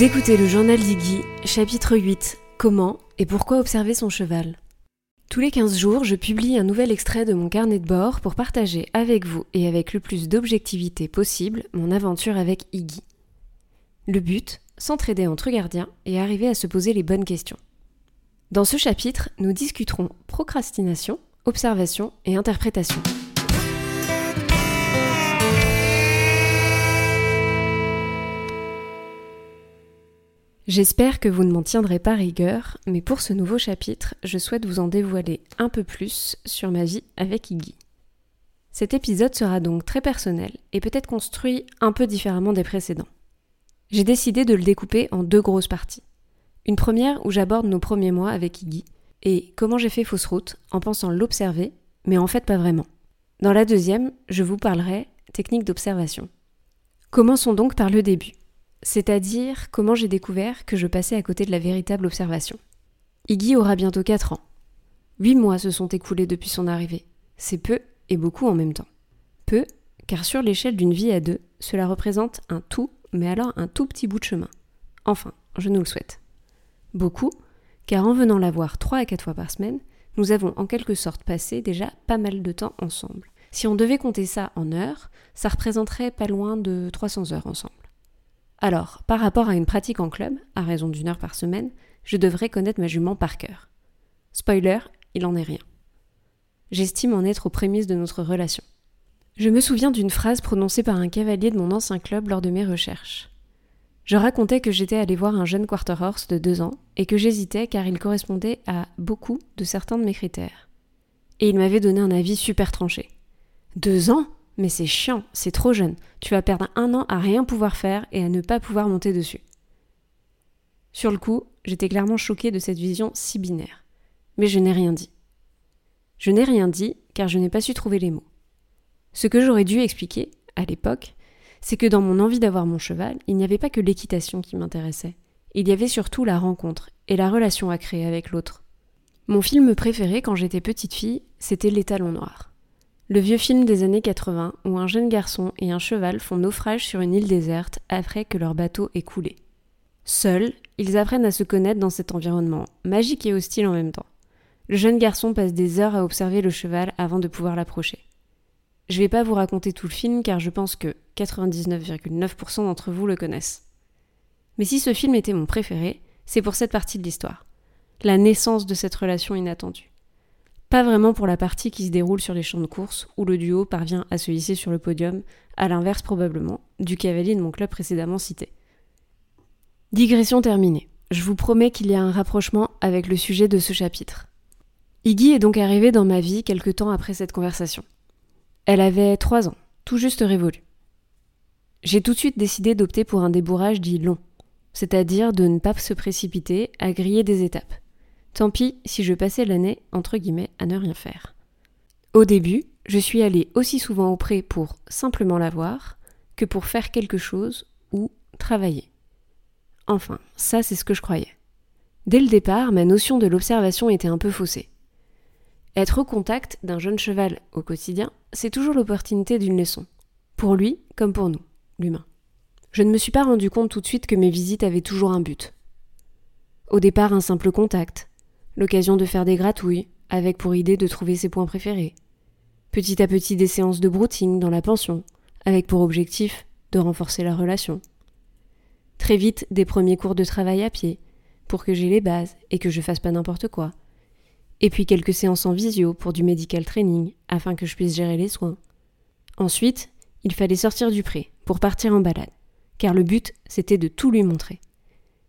Vous écoutez le journal d'Iggy, chapitre 8 Comment et pourquoi observer son cheval Tous les 15 jours, je publie un nouvel extrait de mon carnet de bord pour partager avec vous et avec le plus d'objectivité possible mon aventure avec Iggy. Le but s'entraider entre gardiens et arriver à se poser les bonnes questions. Dans ce chapitre, nous discuterons procrastination, observation et interprétation. J'espère que vous ne m'en tiendrez pas rigueur, mais pour ce nouveau chapitre, je souhaite vous en dévoiler un peu plus sur ma vie avec Iggy. Cet épisode sera donc très personnel et peut-être construit un peu différemment des précédents. J'ai décidé de le découper en deux grosses parties. Une première où j'aborde nos premiers mois avec Iggy et comment j'ai fait fausse route en pensant l'observer, mais en fait pas vraiment. Dans la deuxième, je vous parlerai technique d'observation. Commençons donc par le début c'est-à-dire comment j'ai découvert que je passais à côté de la véritable observation. Iggy aura bientôt 4 ans. Huit mois se sont écoulés depuis son arrivée. C'est peu et beaucoup en même temps. Peu, car sur l'échelle d'une vie à deux, cela représente un tout, mais alors un tout petit bout de chemin. Enfin, je nous le souhaite. Beaucoup, car en venant la voir trois à quatre fois par semaine, nous avons en quelque sorte passé déjà pas mal de temps ensemble. Si on devait compter ça en heures, ça représenterait pas loin de 300 heures ensemble. Alors, par rapport à une pratique en club, à raison d'une heure par semaine, je devrais connaître ma jument par cœur. Spoiler, il en est rien. J'estime en être aux prémices de notre relation. Je me souviens d'une phrase prononcée par un cavalier de mon ancien club lors de mes recherches. Je racontais que j'étais allé voir un jeune quarter horse de deux ans et que j'hésitais car il correspondait à beaucoup de certains de mes critères. Et il m'avait donné un avis super tranché. Deux ans? Mais c'est chiant, c'est trop jeune. Tu vas perdre un an à rien pouvoir faire et à ne pas pouvoir monter dessus. Sur le coup, j'étais clairement choquée de cette vision si binaire. Mais je n'ai rien dit. Je n'ai rien dit car je n'ai pas su trouver les mots. Ce que j'aurais dû expliquer, à l'époque, c'est que dans mon envie d'avoir mon cheval, il n'y avait pas que l'équitation qui m'intéressait. Il y avait surtout la rencontre et la relation à créer avec l'autre. Mon film préféré quand j'étais petite fille, c'était Les Talons Noirs. Le vieux film des années 80 où un jeune garçon et un cheval font naufrage sur une île déserte après que leur bateau ait coulé. Seuls, ils apprennent à se connaître dans cet environnement, magique et hostile en même temps. Le jeune garçon passe des heures à observer le cheval avant de pouvoir l'approcher. Je vais pas vous raconter tout le film car je pense que 99,9% d'entre vous le connaissent. Mais si ce film était mon préféré, c'est pour cette partie de l'histoire. La naissance de cette relation inattendue. Pas vraiment pour la partie qui se déroule sur les champs de course, où le duo parvient à se hisser sur le podium, à l'inverse probablement, du cavalier de mon club précédemment cité. Digression terminée. Je vous promets qu'il y a un rapprochement avec le sujet de ce chapitre. Iggy est donc arrivée dans ma vie quelque temps après cette conversation. Elle avait trois ans, tout juste révolue. J'ai tout de suite décidé d'opter pour un débourrage dit long, c'est-à-dire de ne pas se précipiter à griller des étapes. Tant pis si je passais l'année, entre guillemets, à ne rien faire. Au début, je suis allée aussi souvent auprès pour simplement la voir que pour faire quelque chose ou travailler. Enfin, ça c'est ce que je croyais. Dès le départ, ma notion de l'observation était un peu faussée. Être au contact d'un jeune cheval au quotidien, c'est toujours l'opportunité d'une leçon. Pour lui comme pour nous, l'humain. Je ne me suis pas rendu compte tout de suite que mes visites avaient toujours un but. Au départ, un simple contact, l'occasion de faire des gratouilles, avec pour idée de trouver ses points préférés. Petit à petit des séances de brouting dans la pension, avec pour objectif de renforcer la relation. Très vite des premiers cours de travail à pied, pour que j'ai les bases et que je fasse pas n'importe quoi. Et puis quelques séances en visio pour du medical training, afin que je puisse gérer les soins. Ensuite, il fallait sortir du pré, pour partir en balade, car le but c'était de tout lui montrer.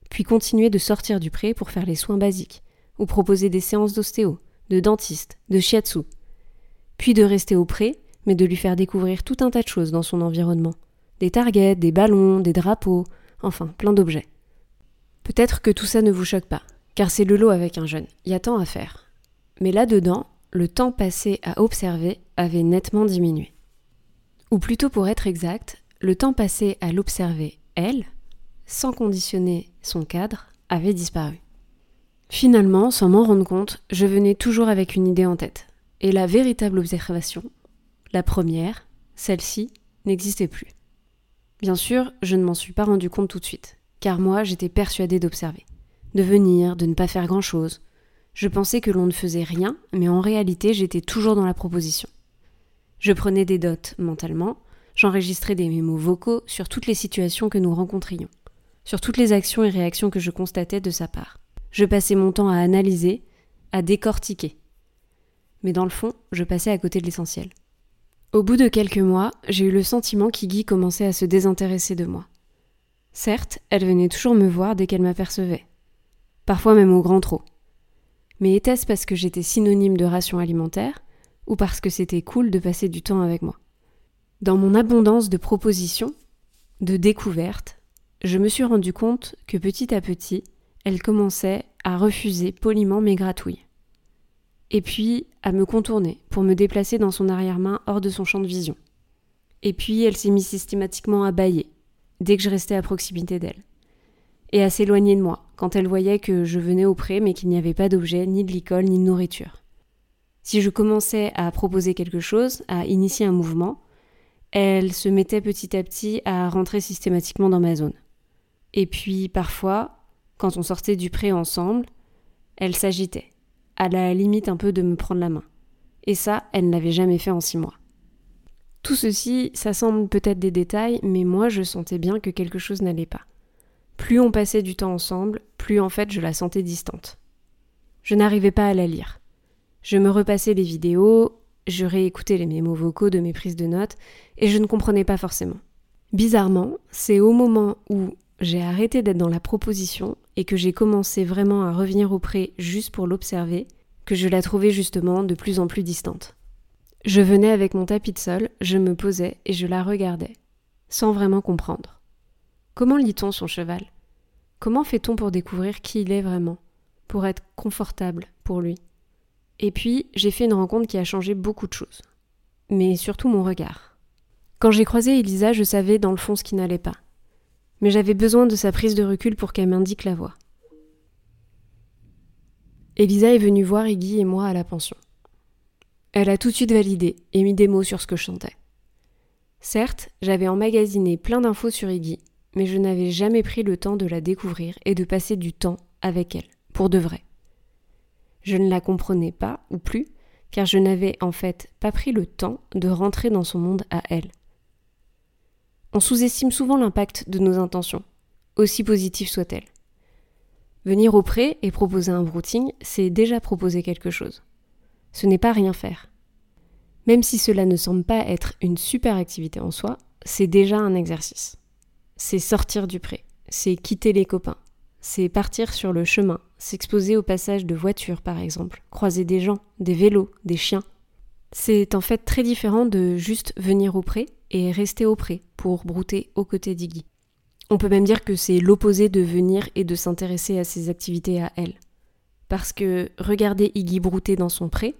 Puis continuer de sortir du pré pour faire les soins basiques, ou proposer des séances d'ostéo, de dentiste, de shiatsu. Puis de rester au pré, mais de lui faire découvrir tout un tas de choses dans son environnement. Des targets, des ballons, des drapeaux, enfin plein d'objets. Peut-être que tout ça ne vous choque pas, car c'est le lot avec un jeune, il y a tant à faire. Mais là-dedans, le temps passé à observer avait nettement diminué. Ou plutôt pour être exact, le temps passé à l'observer, elle, sans conditionner son cadre, avait disparu. Finalement, sans m'en rendre compte, je venais toujours avec une idée en tête. Et la véritable observation, la première, celle-ci, n'existait plus. Bien sûr, je ne m'en suis pas rendu compte tout de suite. car moi j'étais persuadée d'observer, de venir, de ne pas faire grand-chose. Je pensais que l'on ne faisait rien, mais en réalité j'étais toujours dans la proposition. Je prenais des dots mentalement, j'enregistrais des mémos vocaux sur toutes les situations que nous rencontrions, sur toutes les actions et réactions que je constatais de sa part. Je passais mon temps à analyser, à décortiquer. Mais dans le fond, je passais à côté de l'essentiel. Au bout de quelques mois, j'ai eu le sentiment qu'Iggy commençait à se désintéresser de moi. Certes, elle venait toujours me voir dès qu'elle m'apercevait. Parfois même au grand trot. Mais était-ce parce que j'étais synonyme de ration alimentaire ou parce que c'était cool de passer du temps avec moi? Dans mon abondance de propositions, de découvertes, je me suis rendu compte que petit à petit, elle commençait à refuser poliment mes gratouilles et puis à me contourner pour me déplacer dans son arrière-main hors de son champ de vision. Et puis elle s'est mise systématiquement à bâiller dès que je restais à proximité d'elle, et à s'éloigner de moi quand elle voyait que je venais auprès mais qu'il n'y avait pas d'objet, ni de licol, ni de nourriture. Si je commençais à proposer quelque chose, à initier un mouvement, elle se mettait petit à petit à rentrer systématiquement dans ma zone. Et puis parfois, quand on sortait du pré ensemble, elle s'agitait, à la limite un peu de me prendre la main. Et ça, elle ne l'avait jamais fait en six mois. Tout ceci, ça semble peut-être des détails, mais moi je sentais bien que quelque chose n'allait pas. Plus on passait du temps ensemble, plus en fait je la sentais distante. Je n'arrivais pas à la lire. Je me repassais les vidéos, je réécoutais les mémos vocaux de mes prises de notes, et je ne comprenais pas forcément. Bizarrement, c'est au moment où j'ai arrêté d'être dans la proposition et que j'ai commencé vraiment à revenir auprès juste pour l'observer, que je la trouvais justement de plus en plus distante. Je venais avec mon tapis de sol, je me posais et je la regardais, sans vraiment comprendre. Comment lit-on son cheval? Comment fait-on pour découvrir qui il est vraiment Pour être confortable pour lui? Et puis, j'ai fait une rencontre qui a changé beaucoup de choses. Mais surtout mon regard. Quand j'ai croisé Elisa, je savais dans le fond ce qui n'allait pas mais j'avais besoin de sa prise de recul pour qu'elle m'indique la voie. Elisa est venue voir Iggy et moi à la pension. Elle a tout de suite validé et mis des mots sur ce que je chantais. Certes, j'avais emmagasiné plein d'infos sur Iggy, mais je n'avais jamais pris le temps de la découvrir et de passer du temps avec elle, pour de vrai. Je ne la comprenais pas, ou plus, car je n'avais en fait pas pris le temps de rentrer dans son monde à elle. On sous-estime souvent l'impact de nos intentions, aussi positives soient-elles. Venir au pré et proposer un routing, c'est déjà proposer quelque chose. Ce n'est pas rien faire. Même si cela ne semble pas être une super activité en soi, c'est déjà un exercice. C'est sortir du pré, c'est quitter les copains, c'est partir sur le chemin, s'exposer au passage de voitures par exemple, croiser des gens, des vélos, des chiens. C'est en fait très différent de juste venir au pré et rester au pré pour brouter aux côtés d'Iggy. On peut même dire que c'est l'opposé de venir et de s'intéresser à ses activités à elle. Parce que regarder Iggy brouter dans son pré,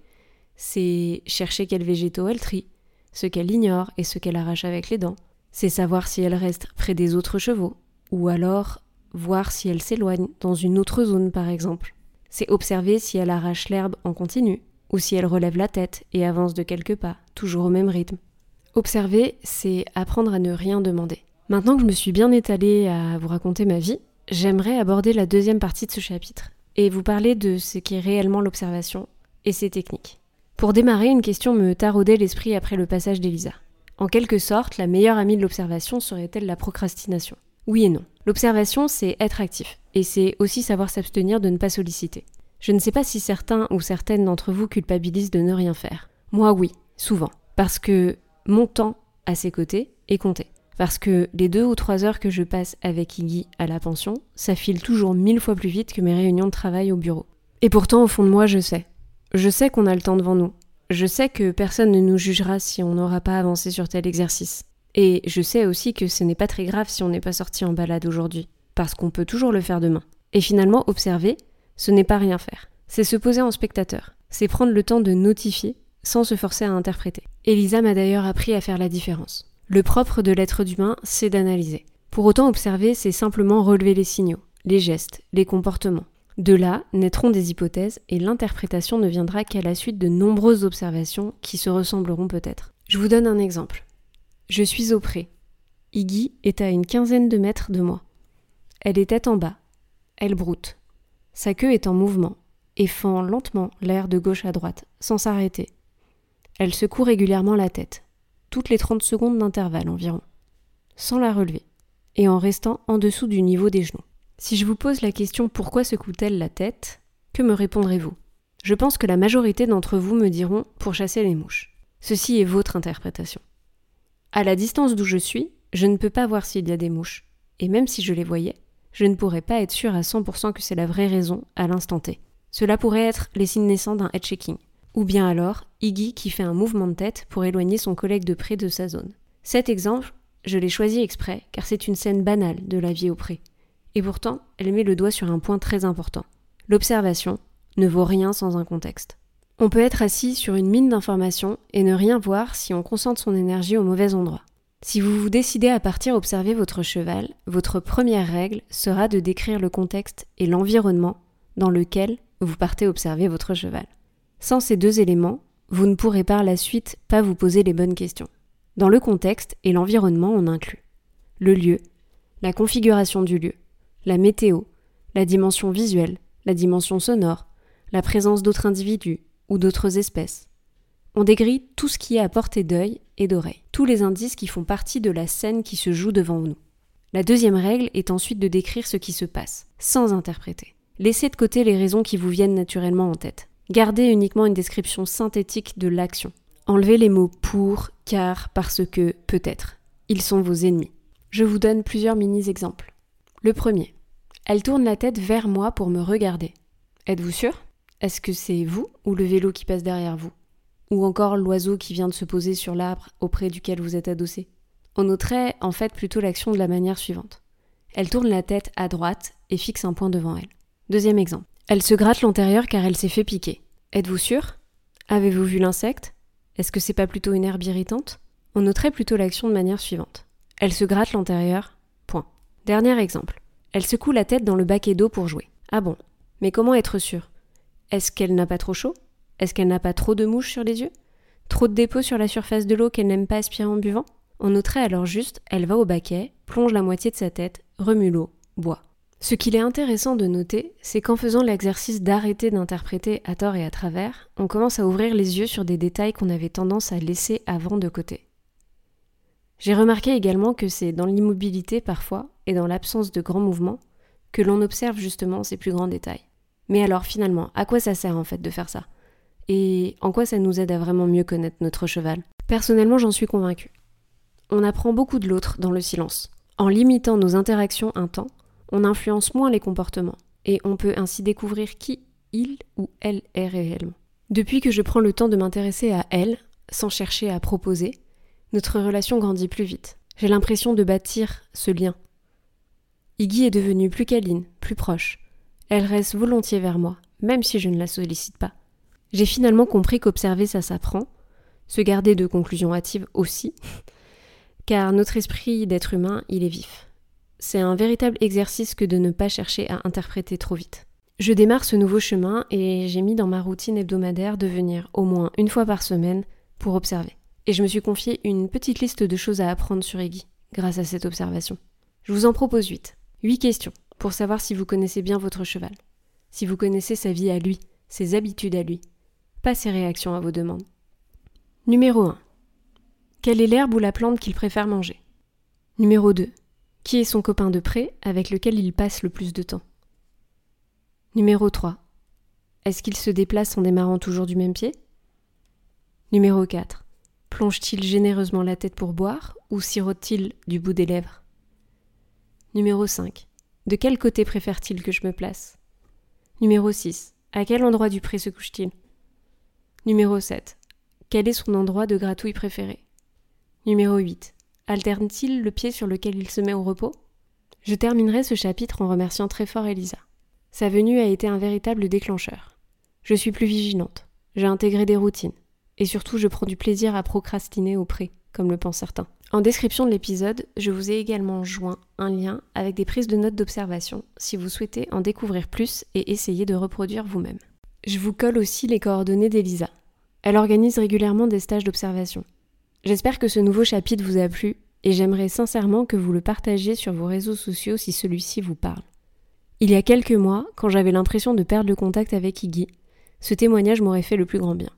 c'est chercher quels végétaux elle trie, ce qu'elle ignore et ce qu'elle arrache avec les dents. C'est savoir si elle reste près des autres chevaux, ou alors voir si elle s'éloigne dans une autre zone par exemple. C'est observer si elle arrache l'herbe en continu, ou si elle relève la tête et avance de quelques pas, toujours au même rythme. Observer, c'est apprendre à ne rien demander. Maintenant que je me suis bien étalée à vous raconter ma vie, j'aimerais aborder la deuxième partie de ce chapitre et vous parler de ce qu'est réellement l'observation et ses techniques. Pour démarrer, une question me taraudait l'esprit après le passage d'Elisa. En quelque sorte, la meilleure amie de l'observation serait-elle la procrastination? Oui et non. L'observation, c'est être actif, et c'est aussi savoir s'abstenir de ne pas solliciter. Je ne sais pas si certains ou certaines d'entre vous culpabilisent de ne rien faire. Moi oui, souvent. Parce que mon temps à ses côtés est compté. Parce que les deux ou trois heures que je passe avec Iggy à la pension, ça file toujours mille fois plus vite que mes réunions de travail au bureau. Et pourtant, au fond de moi, je sais. Je sais qu'on a le temps devant nous. Je sais que personne ne nous jugera si on n'aura pas avancé sur tel exercice. Et je sais aussi que ce n'est pas très grave si on n'est pas sorti en balade aujourd'hui, parce qu'on peut toujours le faire demain. Et finalement, observer, ce n'est pas rien faire. C'est se poser en spectateur. C'est prendre le temps de notifier sans se forcer à interpréter. Elisa m'a d'ailleurs appris à faire la différence. Le propre de l'être humain, c'est d'analyser. Pour autant, observer, c'est simplement relever les signaux, les gestes, les comportements. De là naîtront des hypothèses et l'interprétation ne viendra qu'à la suite de nombreuses observations qui se ressembleront peut-être. Je vous donne un exemple. Je suis au pré. Iggy est à une quinzaine de mètres de moi. Elle est tête en bas. Elle broute. Sa queue est en mouvement et fend lentement l'air de gauche à droite, sans s'arrêter. Elle secoue régulièrement la tête, toutes les 30 secondes d'intervalle environ, sans la relever, et en restant en dessous du niveau des genoux. Si je vous pose la question pourquoi secoue-t-elle la tête, que me répondrez-vous? Je pense que la majorité d'entre vous me diront pour chasser les mouches. Ceci est votre interprétation. À la distance d'où je suis, je ne peux pas voir s'il y a des mouches, et même si je les voyais, je ne pourrais pas être sûr à 100% que c'est la vraie raison à l'instant T. Cela pourrait être les signes naissants d'un head shaking, ou bien alors Iggy qui fait un mouvement de tête pour éloigner son collègue de près de sa zone. Cet exemple, je l'ai choisi exprès car c'est une scène banale de la vie au pré. Et pourtant, elle met le doigt sur un point très important. L'observation ne vaut rien sans un contexte. On peut être assis sur une mine d'informations et ne rien voir si on concentre son énergie au mauvais endroit. Si vous vous décidez à partir observer votre cheval, votre première règle sera de décrire le contexte et l'environnement dans lequel vous partez observer votre cheval. Sans ces deux éléments, vous ne pourrez par la suite pas vous poser les bonnes questions. Dans le contexte et l'environnement, on inclut le lieu, la configuration du lieu, la météo, la dimension visuelle, la dimension sonore, la présence d'autres individus ou d'autres espèces. On dégrille tout ce qui est à portée d'œil et d'oreille, tous les indices qui font partie de la scène qui se joue devant nous. La deuxième règle est ensuite de décrire ce qui se passe, sans interpréter. Laissez de côté les raisons qui vous viennent naturellement en tête. Gardez uniquement une description synthétique de l'action. Enlevez les mots pour, car, parce que, peut-être. Ils sont vos ennemis. Je vous donne plusieurs mini-exemples. Le premier. Elle tourne la tête vers moi pour me regarder. Êtes-vous sûr? Est-ce que c'est vous ou le vélo qui passe derrière vous? Ou encore l'oiseau qui vient de se poser sur l'arbre auprès duquel vous êtes adossé? On noterait en fait plutôt l'action de la manière suivante. Elle tourne la tête à droite et fixe un point devant elle. Deuxième exemple. Elle se gratte l'antérieur car elle s'est fait piquer. Êtes-vous sûr? Avez-vous vu l'insecte? Est-ce que c'est pas plutôt une herbe irritante? On noterait plutôt l'action de manière suivante. Elle se gratte l'antérieur. Point. Dernier exemple. Elle secoue la tête dans le baquet d'eau pour jouer. Ah bon? Mais comment être sûr? Est-ce qu'elle n'a pas trop chaud? Est-ce qu'elle n'a pas trop de mouches sur les yeux? Trop de dépôts sur la surface de l'eau qu'elle n'aime pas aspirer en buvant? On noterait alors juste, elle va au baquet, plonge la moitié de sa tête, remue l'eau, boit. Ce qu'il est intéressant de noter, c'est qu'en faisant l'exercice d'arrêter d'interpréter à tort et à travers, on commence à ouvrir les yeux sur des détails qu'on avait tendance à laisser avant de côté. J'ai remarqué également que c'est dans l'immobilité parfois, et dans l'absence de grands mouvements, que l'on observe justement ces plus grands détails. Mais alors finalement, à quoi ça sert en fait de faire ça? Et en quoi ça nous aide à vraiment mieux connaître notre cheval? Personnellement, j'en suis convaincue. On apprend beaucoup de l'autre dans le silence. En limitant nos interactions un temps, on influence moins les comportements et on peut ainsi découvrir qui il ou elle est réellement. Depuis que je prends le temps de m'intéresser à elle, sans chercher à proposer, notre relation grandit plus vite. J'ai l'impression de bâtir ce lien. Iggy est devenue plus câline, plus proche. Elle reste volontiers vers moi, même si je ne la sollicite pas. J'ai finalement compris qu'observer ça s'apprend, se garder de conclusions hâtives aussi, car notre esprit d'être humain, il est vif c'est un véritable exercice que de ne pas chercher à interpréter trop vite. Je démarre ce nouveau chemin et j'ai mis dans ma routine hebdomadaire de venir au moins une fois par semaine pour observer. Et je me suis confié une petite liste de choses à apprendre sur Eggy grâce à cette observation. Je vous en propose 8. 8 questions pour savoir si vous connaissez bien votre cheval, si vous connaissez sa vie à lui, ses habitudes à lui, pas ses réactions à vos demandes. Numéro 1. Quelle est l'herbe ou la plante qu'il préfère manger? Numéro 2. Qui est son copain de près avec lequel il passe le plus de temps Numéro 3. Est-ce qu'il se déplace en démarrant toujours du même pied Numéro 4. Plonge-t-il généreusement la tête pour boire ou sirote-t-il du bout des lèvres Numéro 5. De quel côté préfère-t-il que je me place Numéro 6. À quel endroit du pré se couche-t-il Numéro 7. Quel est son endroit de gratouille préféré Numéro 8. Alterne-t-il le pied sur lequel il se met au repos? Je terminerai ce chapitre en remerciant très fort Elisa. Sa venue a été un véritable déclencheur. Je suis plus vigilante, j'ai intégré des routines, et surtout je prends du plaisir à procrastiner au pré, comme le pensent certains. En description de l'épisode, je vous ai également joint un lien avec des prises de notes d'observation si vous souhaitez en découvrir plus et essayer de reproduire vous-même. Je vous colle aussi les coordonnées d'Elisa. Elle organise régulièrement des stages d'observation. J'espère que ce nouveau chapitre vous a plu et j'aimerais sincèrement que vous le partagiez sur vos réseaux sociaux si celui-ci vous parle. Il y a quelques mois, quand j'avais l'impression de perdre le contact avec Iggy, ce témoignage m'aurait fait le plus grand bien.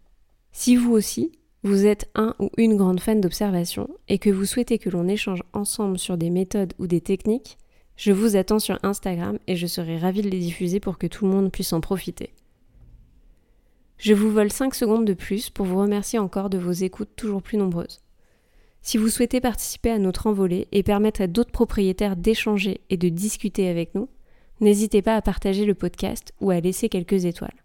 Si vous aussi, vous êtes un ou une grande fan d'observation et que vous souhaitez que l'on échange ensemble sur des méthodes ou des techniques, je vous attends sur Instagram et je serai ravie de les diffuser pour que tout le monde puisse en profiter. Je vous vole 5 secondes de plus pour vous remercier encore de vos écoutes toujours plus nombreuses. Si vous souhaitez participer à notre envolée et permettre à d'autres propriétaires d'échanger et de discuter avec nous, n'hésitez pas à partager le podcast ou à laisser quelques étoiles.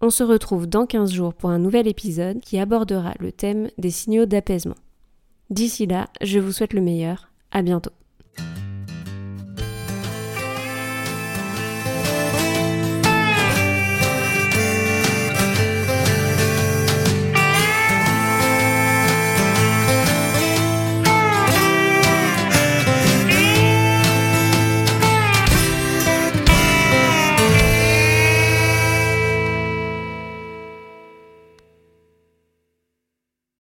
On se retrouve dans 15 jours pour un nouvel épisode qui abordera le thème des signaux d'apaisement. D'ici là, je vous souhaite le meilleur. À bientôt.